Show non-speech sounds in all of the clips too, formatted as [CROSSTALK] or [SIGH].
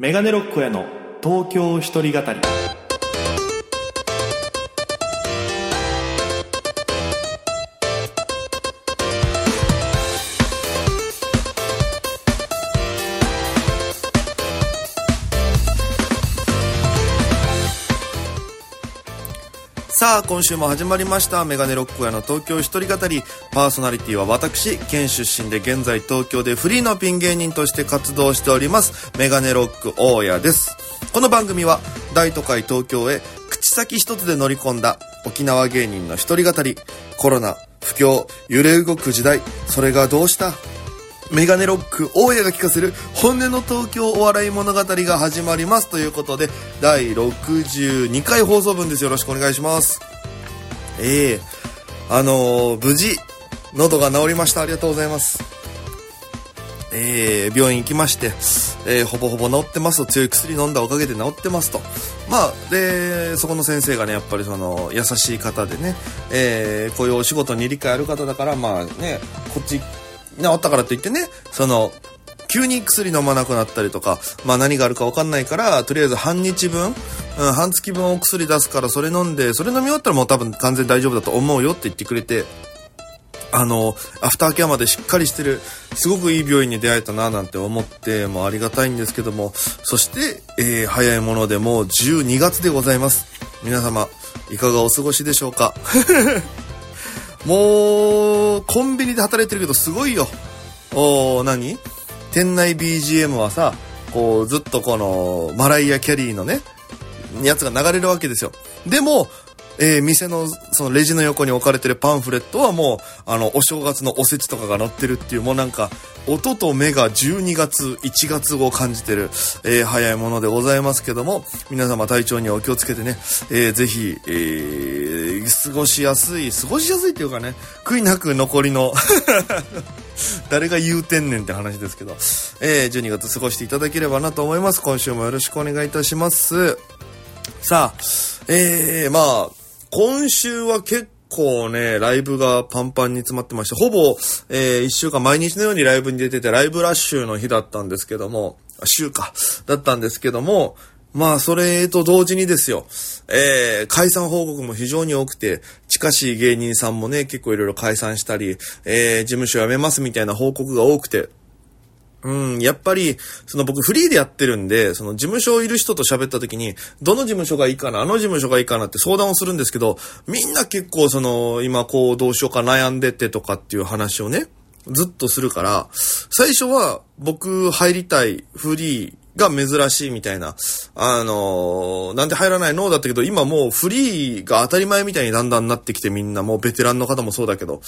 メガネロックへの東京一人語り。さあ、今週も始まりました。メガネロック屋の東京一人語り。パーソナリティは私、県出身で現在東京でフリーのピン芸人として活動しております。メガネロック大家です。この番組は、大都会東京へ口先一つで乗り込んだ沖縄芸人の一人語り。コロナ、不況、揺れ動く時代。それがどうした？メガネロック大家が聞かせる本音の東京お笑い物語が始まりますということで第62回放送分です。よろしくお願いします。ええ。あのー無事喉が治りました。ありがとうございます。えー病院行きまして、えーほぼほぼ治ってますと。強い薬飲んだおかげで治ってますと。まあでそこの先生がねやっぱりその優しい方でね、えーこういうお仕事に理解ある方だからまあねこっち治ったからといってねその急に薬飲まなくなったりとか、まあ何があるか分かんないから、とりあえず半日分、うん、半月分お薬出すからそれ飲んで、それ飲み終わったらもう多分完全大丈夫だと思うよって言ってくれて、あの、アフターケアまでしっかりしてる、すごくいい病院に出会えたななんて思って、もうありがたいんですけども、そして、えー早いものでもう12月でございます。皆様、いかがお過ごしでしょうか？[LAUGHS] もう、コンビニで働いてるけどすごいよ。おー、何？店内 BGM はさ、こう、ずっとこの、マライア・キャリーのね、やつが流れるわけですよ。でも、えー店の、そのレジの横に置かれてるパンフレットはもう、あの、お正月のおせちとかが載ってるっていう、もうなんか、音と目が12月、1月を感じてる、えー早いものでございますけども、皆様体調にはお気をつけてね、えーぜひ、えー過ごしやすい、過ごしやすいっていうかね、悔いなく残りの、[LAUGHS] 誰が言うてんねんって話ですけど、えー12月過ごしていただければなと思います。今週もよろしくお願いいたします。さあ、えー、まあ、今週は結構ね、ライブがパンパンに詰まってまして、ほぼ、えー、一週間毎日のようにライブに出てて、ライブラッシュの日だったんですけども、週か、だったんですけども、まあ、それと同時にですよ、えー、解散報告も非常に多くて、近しい芸人さんもね、結構いろいろ解散したり、えー、事務所辞めますみたいな報告が多くて、うん、やっぱり、その僕フリーでやってるんで、その事務所いる人と喋った時に、どの事務所がいいかな、あの事務所がいいかなって相談をするんですけど、みんな結構その、今こうどうしようか悩んでてとかっていう話をね、ずっとするから、最初は僕入りたいフリーが珍しいみたいな、あのーなんで入らないの？だったけど、今もうフリーが当たり前みたいにだんだんなってきてみんな、もうベテランの方もそうだけど、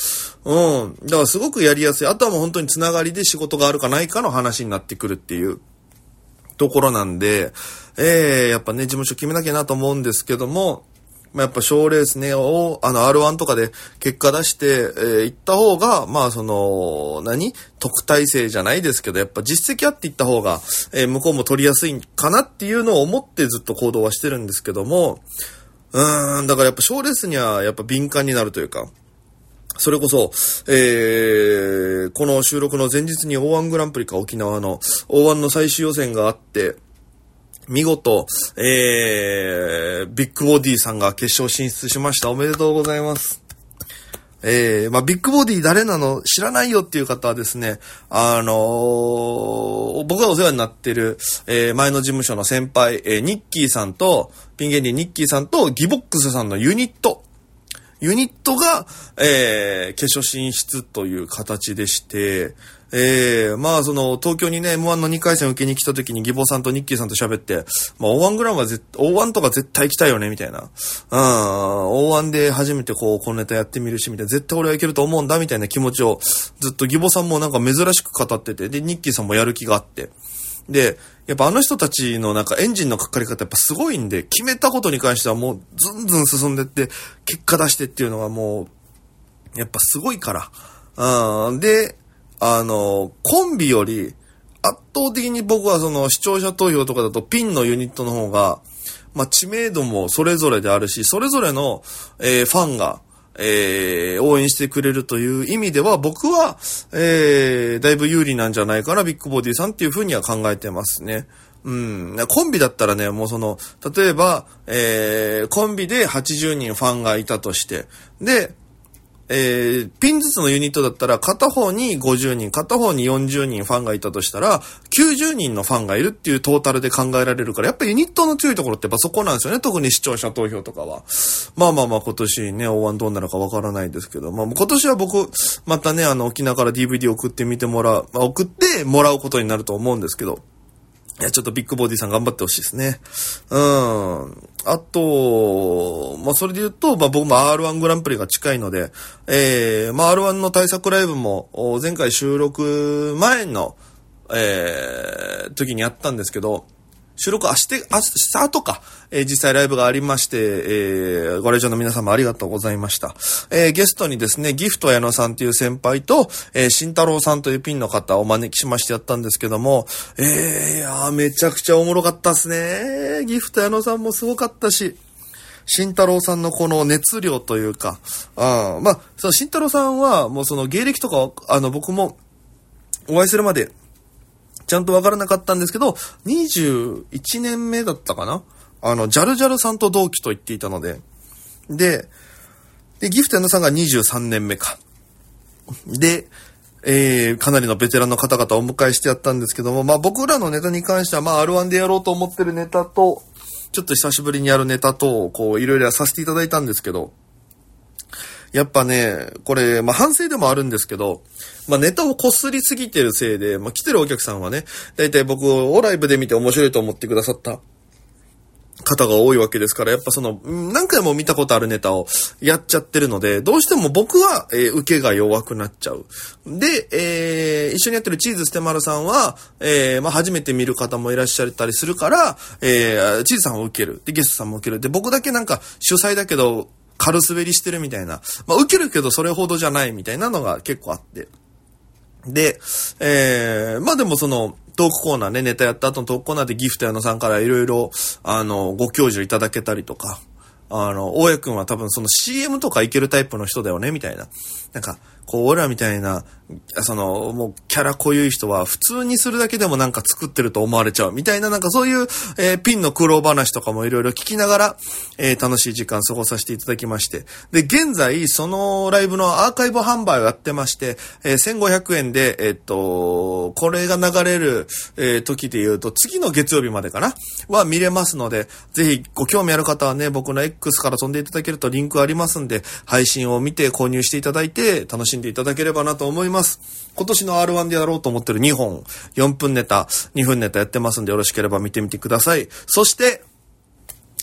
うん。だからすごくやりやすい。あとはもう本当につながりで仕事があるかないかの話になってくるっていうところなんで、えー、やっぱね、事務所決めなきゃなと思うんですけども、まあ、やっぱ賞レースね、を、あの、R1 とかで結果出して、えー行った方が、まあ、その、何？特待生じゃないですけど、やっぱ実績あって行った方が、えー向こうも取りやすいかなっていうのを思ってずっと行動はしてるんですけども、うーん、だからやっぱ賞レースにはやっぱ敏感になるというか、それこそ、えー、この収録の前日に O1 グランプリか沖縄の O1 の最終予選があって、見事、えー、ビッグボディさんが決勝進出しました。おめでとうございます。えー、まあ、ビッグボディ誰なの知らないよっていう方はですね、あのー僕がお世話になってる、えー、前の事務所の先輩、えー、ニッキーさんと、ピン芸人ニッキーさんと、ギボックスさんのユニット、ユニットが、えー、決勝進出という形でして、えー、まあその、東京にね、M1 の2回戦受けに来た時にギボさんとニッキーさんと喋って、まあ O1 グランは絶、O1 とか絶対行きたいよね、みたいな。うん、O1 で初めてこう、このネタやってみるし、みたいな。絶対俺はいけると思うんだ、みたいな気持ちを、ずっとギボさんもなんか珍しく語ってて、で、ニッキーさんもやる気があって。で、やっぱあの人たちのなんかエンジンのかかり方やっぱすごいんで、決めたことに関してはもうずんずん進んでって、結果出してっていうのはもう、やっぱすごいから。うん。で、あの、コンビより、圧倒的に僕はその視聴者投票とかだとピンのユニットの方が、まあ知名度もそれぞれであるし、それぞれの、えーファンが、えー応援してくれるという意味では、僕は、えーだいぶ有利なんじゃないかな、ビッグボディさんっていうふうには考えてますね。うん。コンビだったらね、もうその、例えば、えー、コンビで80人ファンがいたとして、で、えー、ピンずつのユニットだったら、片方に50人、片方に40人ファンがいたとしたら、90人のファンがいるっていうトータルで考えられるから、やっぱユニットの強いところってやっぱそこなんですよね。特に視聴者投票とかは。まあまあまあ今年ね、大湾どうなるかわからないですけど、まあ今年は僕、またね、あの、沖縄から DVD 送ってみてもらう、まあ、送ってもらうことになると思うんですけど、いや、ちょっとビッグボディさん頑張ってほしいですね。うん。あと、まあ、それで言うと、まあ、僕も R1 グランプリが近いので、えー、まあ、R1 の対策ライブも、前回収録前の、えー、時にやったんですけど、収録明日、明日後か、えー実際ライブがありまして、えーご来場の皆様ありがとうございました。えーゲストにですね、ギフト矢野さんという先輩と、えー慎太郎さんというピンの方をお招きしましてやったんですけども、えー、いやめちゃくちゃおもろかったっすね。ギフト矢野さんもすごかったし、慎太郎さんのこの熱量というか、あーまあ、その慎太郎さんは、もうその芸歴とか、あの、僕も、お会いするまで、ちゃんとわからなかったんですけど、21年目だったかな？あの、ジャルジャルさんと同期と言っていたので、で、で、ギフト矢野さんが23年目か。で、えー、かなりのベテランの方々をお迎えしてやったんですけども、まあ僕らのネタに関しては、まあ R1 でやろうと思ってるネタと、ちょっと久しぶりにやるネタと、こう、いろいろさせていただいたんですけど、やっぱね、これ、まあ、反省でもあるんですけど、まあ、ネタをこすりすぎてるせいで、まあ、来てるお客さんはね、だいたい僕をライブで見て面白いと思ってくださった方が多いわけですから、やっぱその、何回も見たことあるネタをやっちゃってるので、どうしても僕は、えー受けが弱くなっちゃう。で、えー一緒にやってるチーズステマルさんは、えーまあ、初めて見る方もいらっしゃったりするから、えーチーズさんを受ける。で、ゲストさんも受ける。で、僕だけなんか主催だけど、軽滑りしてるみたいな。まあ、受けるけどそれほどじゃないみたいなのが結構あって。で、えー、まあでもその、トークコーナーね、ネタやった後のトークコーナーでギフト屋野さんからいろいろ、あの、ご教授いただけたりとか、あの、大家くんは多分その CM とかいけるタイプの人だよね、みたいな。なんか、こう、俺らみたいな、その、もう、キャラ濃ゆい人は、普通にするだけでもなんか作ってると思われちゃう、みたいな、なんかそういう、えーピンの苦労話とかもいろいろ聞きながら、えー楽しい時間過ごさせていただきまして。で、現在、そのライブのアーカイブ販売をやってまして、えー1500円で、えっと、これが流れる、え時で言うと、次の月曜日までかな？は見れますので、ぜひご興味ある方はね、僕の X から飛んでいただけるとリンクありますんで、配信を見て購入していただいて、楽ししんでいただければなと思います。今年の R1 でやろうと思ってる2本、4分ネタ、2分ネタやってますんで、よろしければ見てみてください。そして、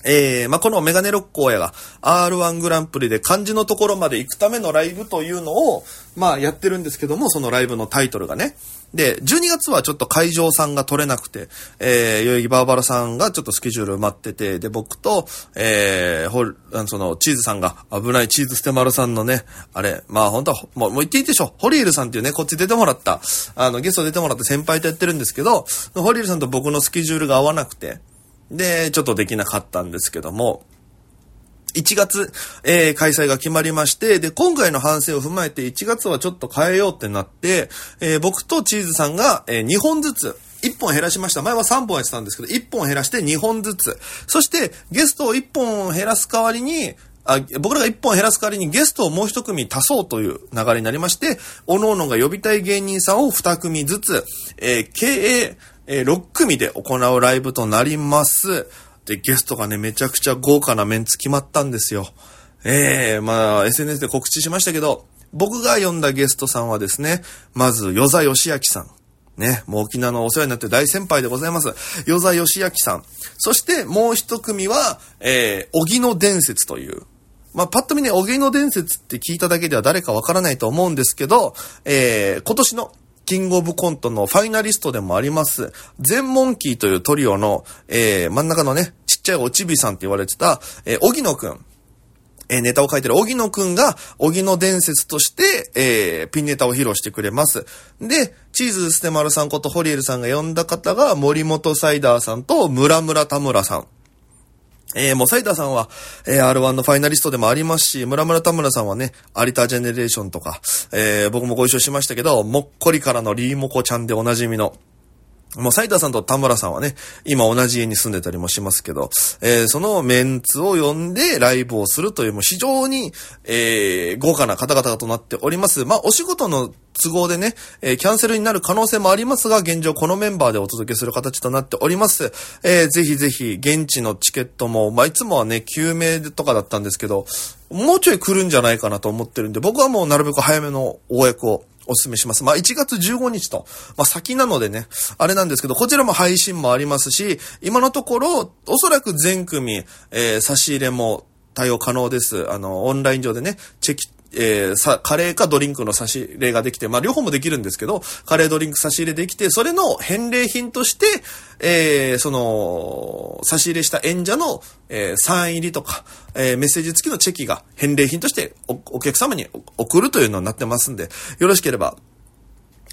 えー、まあ、このメガネロック親が R1 グランプリで漢字のところまで行くためのライブというのを、まあ、やってるんですけども、そのライブのタイトルがね。で、12月はちょっと会場さんが取れなくて、えー、代々木バーバラさんがちょっとスケジュール埋まってて、で、僕と、えー、ほ、あのその、チーズさんが、危ないチーズステマルさんのね、あれ、まあ本当は、もう、もう言っていいでしょ。ホリールさんっていうね、こっち出てもらった、あの、ゲスト出てもらった先輩とやってるんですけど、ホリールさんと僕のスケジュールが合わなくて、で、ちょっとできなかったんですけども、1月、えー開催が決まりまして、で、今回の反省を踏まえて1月はちょっと変えようってなって、えー僕とチーズさんが、え2本ずつ、1本減らしました。前は3本やってたんですけど、1本減らして2本ずつ。そして、ゲストを1本減らす代わりに、あ僕らが1本減らす代わりにゲストをもう1組足そうという流れになりまして、各々が呼びたい芸人さんを2組ずつ、えー計、えー6組で行うライブとなります。で、ゲストがね、めちゃくちゃ豪華なメンツ決まったんですよ。ええまあ、SNS で告知しましたけど、僕が呼んだゲストさんはですね、まず、与座義明さん。ね、もう沖縄のお世話になって大先輩でございます。与座義明さん。そして、もう一組は、えー、荻野伝説という。まあ、パッと見ね、荻野伝説って聞いただけでは誰かわからないと思うんですけど、えー、今年のキングオブコントのファイナリストでもあります、全モンキーというトリオの、えー、真ん中のね、ちっちゃいおちびさんって言われてた、えー、荻野くん。えーネタを書いてる荻野くんが、荻野伝説として、えーピンネタを披露してくれます。で、チーズステマルさんことホリエルさんが呼んだ方が、森本サイダーさんと村村田村さん。えー、もうサイダーさんは、えー、R1 のファイナリストでもありますし、村村田村さんはね、有田ジェネレーションとか、えー、僕もご一緒しましたけど、もっこりからのリーモコちゃんでおなじみの、もう斉田さんと田村さんはね、今同じ家に住んでたりもしますけど、えー、そのメンツを呼んでライブをするという、もう非常に、えー、豪華な方々となっております。まあ、お仕事の都合でね、えー、キャンセルになる可能性もありますが、現状このメンバーでお届けする形となっております。えー、ぜひぜひ、現地のチケットも、まあ、いつもはね、9名とかだったんですけど、もうちょい来るんじゃないかなと思ってるんで、僕はもうなるべく早めの大役をお勧めします。まあ、1月15日と、まあ、先なのでね、あれなんですけど、こちらも配信もありますし、今のところ、おそらく全組、えー、差し入れも対応可能です。あの、オンライン上でね、チェキ、えー、さ、カレーかドリンクの差し入れができて、まあ、両方もできるんですけど、カレードリンク差し入れできて、それの返礼品として、えー、その、差し入れした演者の、えー、サイン入りとか、えー、メッセージ付きのチェキが返礼品としておお客様に送るというのになってますんで、よろしければ、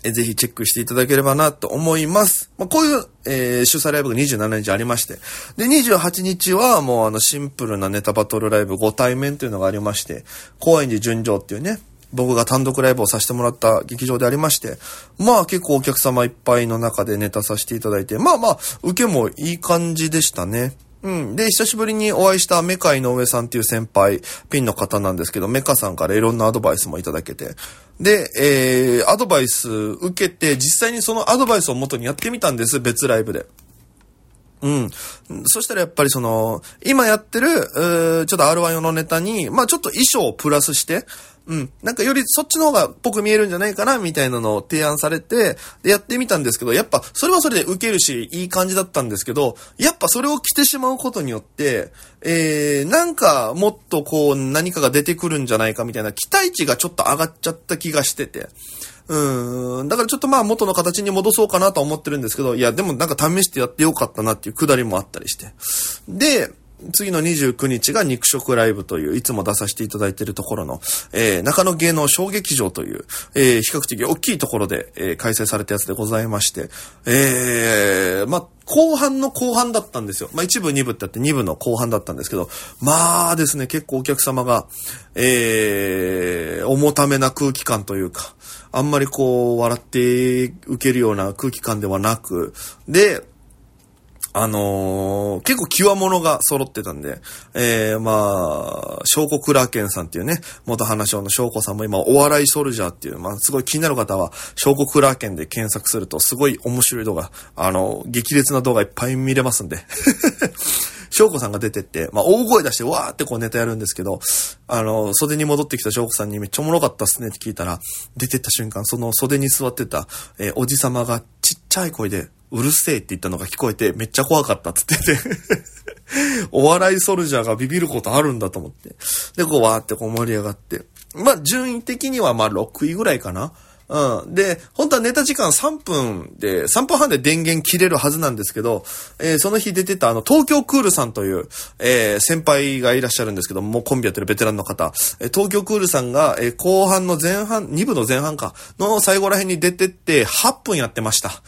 えぜひチェックしていただければなと思います。まあ、こういう、えー、主催ライブが27日ありまして。で、28日はもうあのシンプルなネタバトルライブ5対面というのがありまして、高円寺純情っていうね、僕が単独ライブをさせてもらった劇場でありまして、まあ結構お客様いっぱいの中でネタさせていただいて、まあまあ、受けもいい感じでしたね。うん。で、久しぶりにお会いしたメカ井上さんっていう先輩、ピンの方なんですけど、メカさんからいろんなアドバイスもいただけて。で、えー、アドバイス受けて、実際にそのアドバイスを元にやってみたんです、別ライブで。うん。そしたらやっぱりその、今やってる、ちょっと R1 用のネタに、まあちょっと衣装をプラスして、うん。なんかよりそっちの方がっぽく見えるんじゃないかな、みたいなのを提案されて、で、やってみたんですけど、やっぱ、それはそれで受けるし、いい感じだったんですけど、やっぱそれを着てしまうことによって、えー、なんか、もっとこう、何かが出てくるんじゃないか、みたいな期待値がちょっと上がっちゃった気がしてて。うん。だからちょっとまあ元の形に戻そうかなと思ってるんですけど、いや、でもなんか試してやってよかったなっていうくだりもあったりして。で、次の29日が肉食ライブという、いつも出させていただいているところの、えー、中野芸能小劇場という、えー、比較的大きいところで、えー、開催されたやつでございまして、えー、ま、後半の後半だったんですよ。まあ、一部、二部ってあって二部の後半だったんですけど、まあですね、結構お客様が、えー、重ためな空気感というか、あんまりこう、笑って受けるような空気感ではなく、で、あのー、結構極物が揃ってたんで、えー、まあ、証拠クラーケンさんっていうね、元花賞の証拠さんも今、お笑いソルジャーっていう、まあ、すごい気になる方は、証拠クラーケンで検索すると、すごい面白い動画、あの、激烈な動画いっぱい見れますんで。[LAUGHS] 翔子さんが出てって、まあ、大声出して、わーってこうネタやるんですけど、あの、袖に戻ってきた翔子さんにめっちゃおもろかったっすねって聞いたら、出てった瞬間、その袖に座ってた、えー、おじさまがちっちゃい声で、うるせえって言ったのが聞こえて、めっちゃ怖かったっつってて [LAUGHS] お笑いソルジャーがビビることあるんだと思って。で、こうわーってこう盛り上がって。まあ、順位的にはまあ6位ぐらいかな。うん。で、本当はネタ時間3分で、3分半で電源切れるはずなんですけど、えー、その日出てたあの、東京クールさんという、えー、先輩がいらっしゃるんですけども、うコンビやってるベテランの方、えー、東京クールさんが、え、後半の前半、2部の前半か、の最後ら辺に出てって、8分やってました。[LAUGHS]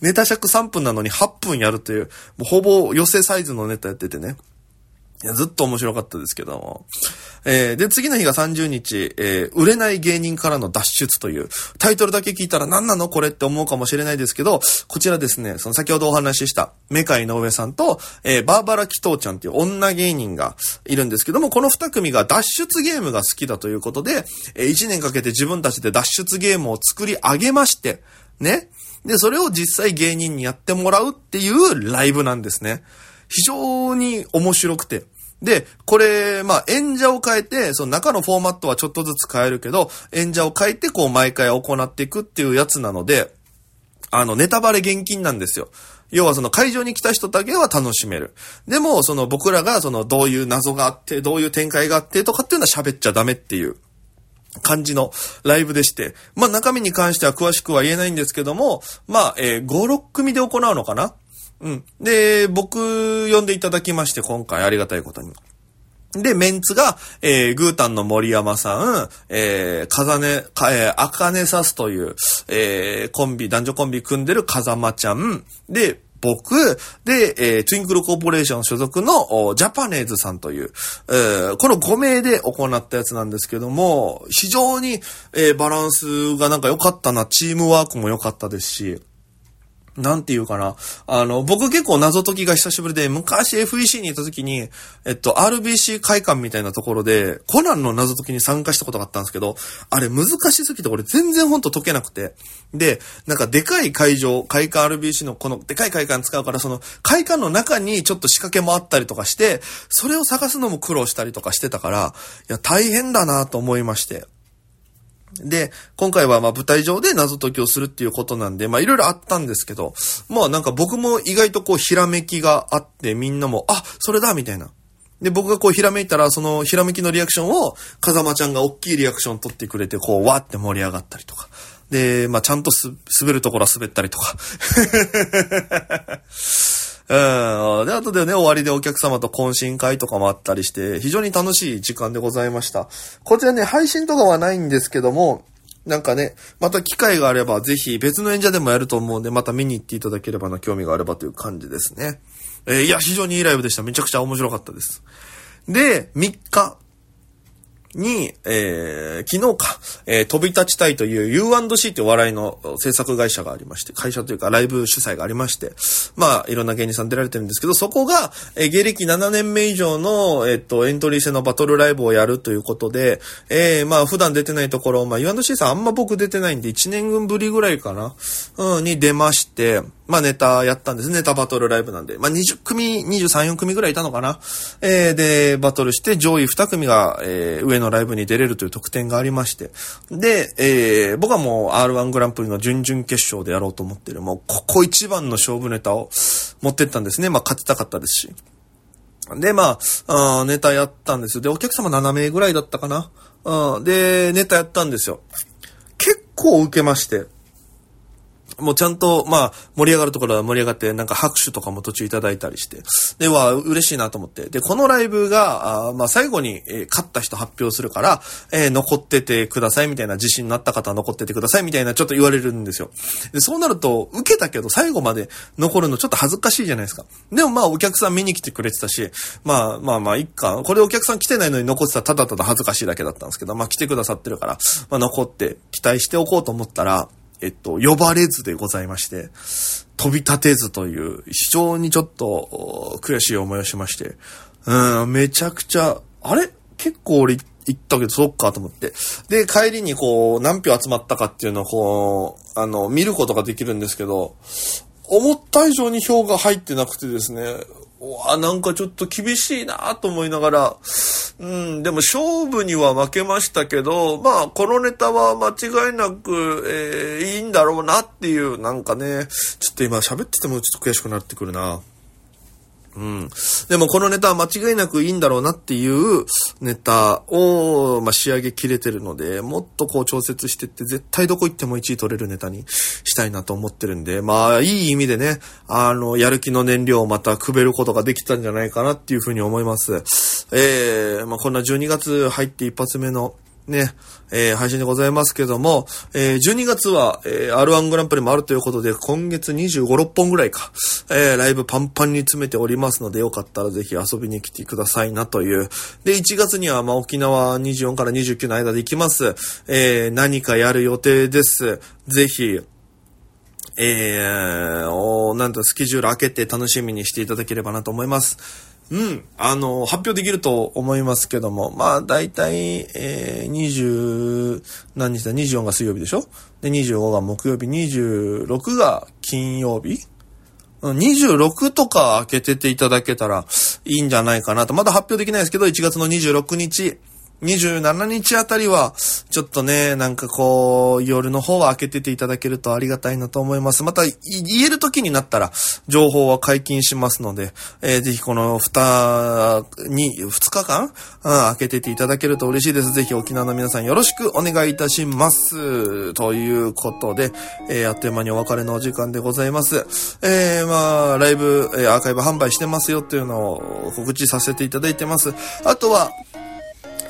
ネタ尺3分なのに8分やるという、もうほぼ寄せサイズのネタやっててね。いや、ずっと面白かったですけども。えー、で、次の日が30日、えー、売れない芸人からの脱出という、タイトルだけ聞いたら何なのこれって思うかもしれないですけど、こちらですね、その先ほどお話しした、メカイの上さんと、えー、バーバラ・キトーちゃんっていう女芸人がいるんですけども、この二組が脱出ゲームが好きだということで、えー、1年かけて自分たちで脱出ゲームを作り上げまして、ね。で、それを実際芸人にやってもらうっていうライブなんですね。非常に面白くて。で、これ、まあ、演者を変えて、その中のフォーマットはちょっとずつ変えるけど、演者を変えて、こう、毎回行っていくっていうやつなので、あの、ネタバレ厳禁なんですよ。要はその会場に来た人だけは楽しめる。でも、その僕らがそのどういう謎があって、どういう展開があってとかっていうのは喋っちゃダメっていう感じのライブでして、まあ中身に関しては詳しくは言えないんですけども、まあ、えー、5、6組で行うのかなうん。で、僕呼んでいただきまして、今回ありがたいことに。で、メンツが、えー、グータンの森山さん、えー、風ね、か、えー、あかねさすという、えー、コンビ、男女コンビ組んでる風間ちゃん、で、僕、で、えー、トゥインクルコーポレーション所属のジャパネーズさんという、えー、この5名で行ったやつなんですけども、非常に、えー、バランスがなんか良かったな、チームワークも良かったですし、なんていうかな。あの、僕結構謎解きが久しぶりで、昔 FEC にいた時に、えっと、RBC 会館みたいなところで、コナンの謎解きに参加したことがあったんですけど、あれ難しすぎて俺全然ほんと解けなくて。で、なんかでかい会場、会館 RBC のこのでかい会館使うから、その会館の中にちょっと仕掛けもあったりとかして、それを探すのも苦労したりとかしてたから、いや、大変だなと思いまして。で、今回はまあ舞台上で謎解きをするっていうことなんで、まあいろいろあったんですけど、まあなんか僕も意外とこうひらめきがあって、みんなも、あ、それだみたいな。で、僕がこうひらめいたら、そのひらめきのリアクションを、風間ちゃんが大きいリアクション取ってくれて、こう、わって盛り上がったりとか。で、まあちゃんとす、滑るところは滑ったりとか。うん。で、あとでね、終わりでお客様と懇親会とかもあったりして、非常に楽しい時間でございました。こちらね、配信とかはないんですけども、なんかね、また機会があれば、ぜひ別の演者でもやると思うんで、また見に行っていただければな、興味があればという感じですね。えー、いや、非常にいいライブでした。めちゃくちゃ面白かったです。で、3日。に、えー、昨日か、えー、飛び立ちたいという U&C っていう笑いの制作会社がありまして、会社というかライブ主催がありまして、まあ、いろんな芸人さん出られてるんですけど、そこが、えー、芸歴7年目以上の、えっ、と、エントリー制のバトルライブをやるということで、えー、まあ、普段出てないところ、まあ、U&C さんあんま僕出てないんで、1年分ぶりぐらいかな、うん、に出まして、まあネタやったんです。ネタバトルライブなんで。まあ20組、23、4組ぐらいいたのかな。えー、で、バトルして上位2組が、えー、上ののライブに出れるという特典がありまして。で、えー、僕はもう R1 グランプリの準々決勝でやろうと思ってる。もうここ一番の勝負ネタを持ってったんですね。まあ勝ちたかったですし。で、まあ、あネタやったんですよ。で、お客様7名ぐらいだったかな。うん、で、ネタやったんですよ。結構受けまして。もうちゃんと、まあ、盛り上がるところは盛り上がって、なんか拍手とかも途中いただいたりして。で、は、嬉しいなと思って。で、このライブが、あまあ、最後に、えー、勝った人発表するから、えー、残っててくださいみたいな、自信になった方は残っててくださいみたいな、ちょっと言われるんですよ。で、そうなると、受けたけど最後まで残るのちょっと恥ずかしいじゃないですか。でもまあ、お客さん見に来てくれてたし、まあまあまあ、いっか。これお客さん来てないのに残ってたらただただ恥ずかしいだけだったんですけど、まあ来てくださってるから、まあ残って期待しておこうと思ったら、えっと、呼ばれずでございまして、飛び立てずという、非常にちょっと悔しい思いをしまして、うん、めちゃくちゃ、あれ？結構俺行ったけど、そっかと思って。で、帰りにこう、何票集まったかっていうのをこう、あの、見ることができるんですけど、思った以上に票が入ってなくてですね、わ、なんかちょっと厳しいなと思いながら、うん、でも勝負には負けましたけど、まあ、このネタは間違いなく、えー、いいんだろうなっていう、なんかね、ちょっと今喋っててもちょっと悔しくなってくるな。うん。でもこのネタは間違いなくいいんだろうなっていうネタを、まあ、仕上げきれてるので、もっとこう調節してって絶対どこ行っても1位取れるネタにしたいなと思ってるんで、まあいい意味でね、あの、やる気の燃料をまたくべることができたんじゃないかなっていうふうに思います。えー、まあこんな12月入って一発目のね、えー、配信でございますけども、えー、12月は、えー、R1 グランプリもあるということで、今月25、6本ぐらいか、えー、ライブパンパンに詰めておりますので、よかったらぜひ遊びに来てくださいなという。で、1月には、まあ、沖縄24から29の間で行きます。えー、何かやる予定です。ぜひ、えー、おなんとスケジュール開けて楽しみにしていただければなと思います。うん、あの、発表できると思いますけども、まあ、大体、えー、20、何日だ、24が水曜日でしょ？で、25が木曜日、26が金曜日？26とか開けてていただけたらいいんじゃないかなと。まだ発表できないですけど、1月の26日、27日あたりは、ちょっとね、なんかこう、夜の方は開けてていただけるとありがたいなと思います。また、言える時になったら、情報は解禁しますので、えー、ぜひこの2に、2日間、うん、開けてていただけると嬉しいです。ぜひ沖縄の皆さんよろしくお願いいたします。ということで、えー、あっという間にお別れのお時間でございます。えー、まあ、ライブ、え、アーカイブ販売してますよっていうのを告知させていただいてます。あとは、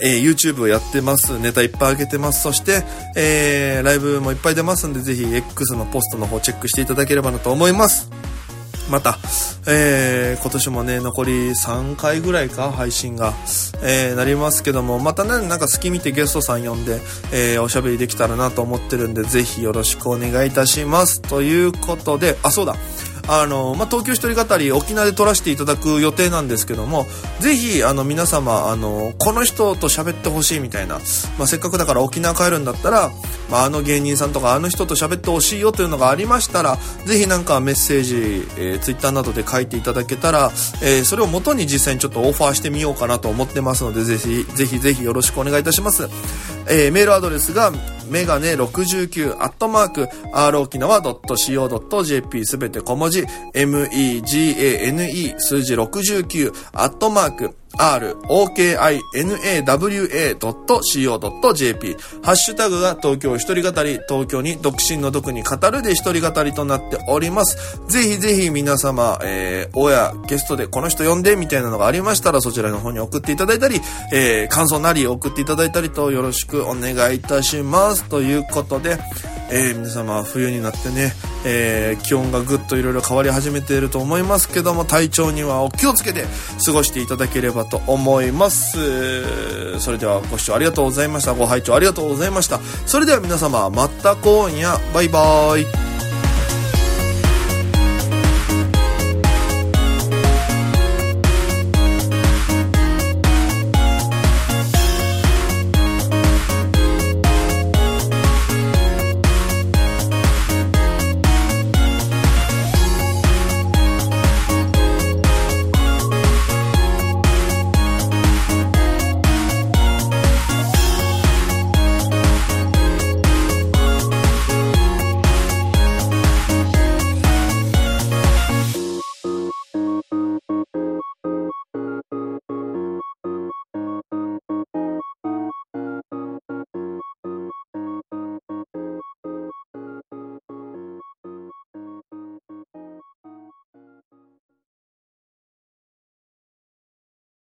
えー、YouTube をやってます。ネタいっぱい上げてます。そして、えー、ライブもいっぱい出ますんで、ぜひ X のポストの方チェックしていただければなと思います。また、えー、今年もね、残り3回ぐらいか、配信が、えー、なりますけども、またね、なんか好き見てゲストさん呼んで、えー、おしゃべりできたらなと思ってるんで、ぜひよろしくお願いいたします。ということで、あ、そうだ。あの、まあ、東京一人語り沖縄で撮らせていただく予定なんですけども、ぜひ、あの、皆様、あの、この人と喋ってほしいみたいな、まあ、せっかくだから沖縄帰るんだったら、まあ、あの芸人さんとかあの人と喋ってほしいよというのがありましたら、ぜひなんかメッセージ、えー、ツイッターなどで書いていただけたら、えー、それを元に実際にちょっとオファーしてみようかなと思ってますので、ぜひ、ぜひぜひよろしくお願いいたします。えー、メールアドレスが、メガネ69アットマーク、r 沖縄 .co.jp すべて小文字、megane 数字69アットマーク、rokinawa.co.jp ハッシュタグが東京一人語り、東京に独身の独に語るで一人語りとなっております。ぜひぜひ皆様、えー、親、ゲストでこの人呼んでみたいなのがありましたらそちらの方に送っていただいたり、えー、感想なり送っていただいたりとよろしくお願いいたしますます。ということで、えー、皆様冬になってね、えー、気温がぐっといろいろ変わり始めていると思いますけども体調にはお気をつけて過ごしていただければと思います。それではご視聴ありがとうございました。ご拝聴ありがとうございました。それでは皆様また今夜。バイバーイ。